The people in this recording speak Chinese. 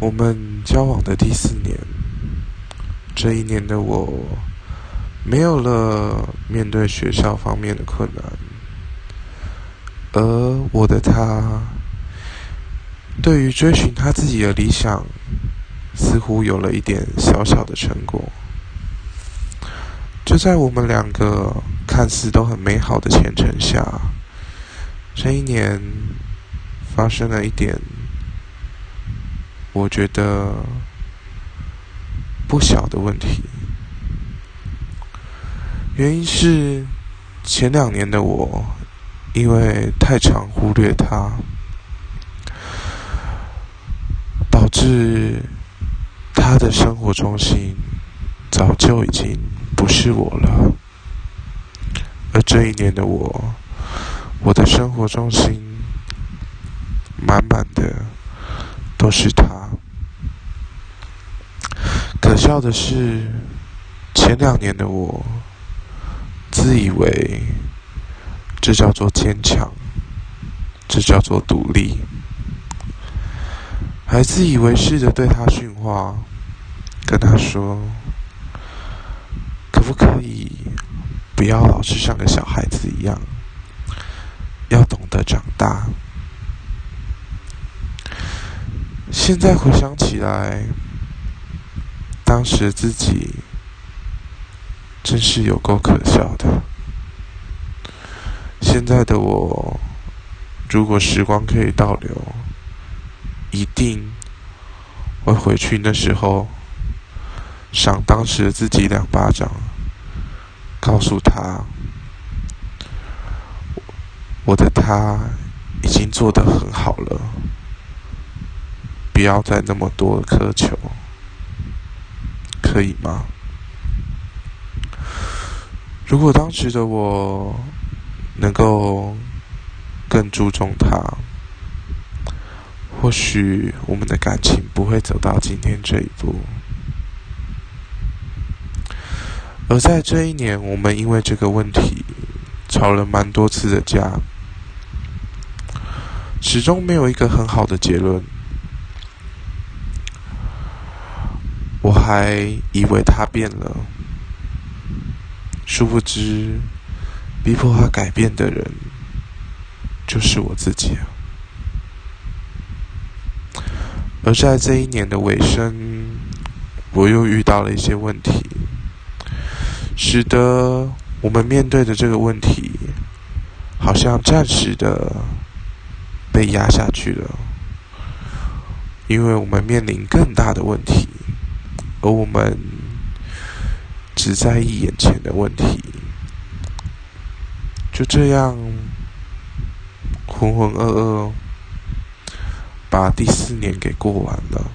我们交往的第四年，这一年的我没有了面对学校方面的困难，而我的他对于追寻他自己的理想，似乎有了一点小小的成果。就在我们两个看似都很美好的前程下，这一年发生了一点。我觉得不小的问题，原因是前两年的我因为太常忽略他，导致他的生活中心早就已经不是我了。而这一年的我，我的生活中心满满的都是他。可笑的是，前两年的我，自以为这叫做坚强，这叫做独立，还自以为是的对他训话，跟他说：“可不可以不要老是像个小孩子一样，要懂得长大？”现在回想起来。当时自己真是有够可笑的。现在的我，如果时光可以倒流，一定会回去那时候，赏当时自己两巴掌，告诉他，我的他已经做得很好了，不要再那么多苛求。可以吗？如果当时的我能够更注重他，或许我们的感情不会走到今天这一步。而在这一年，我们因为这个问题吵了蛮多次的架，始终没有一个很好的结论。还以为他变了，殊不知，逼迫他改变的人就是我自己。而在这一年的尾声，我又遇到了一些问题，使得我们面对的这个问题，好像暂时的被压下去了，因为我们面临更大的问题。而我们只在意眼前的问题，就这样浑浑噩噩把第四年给过完了。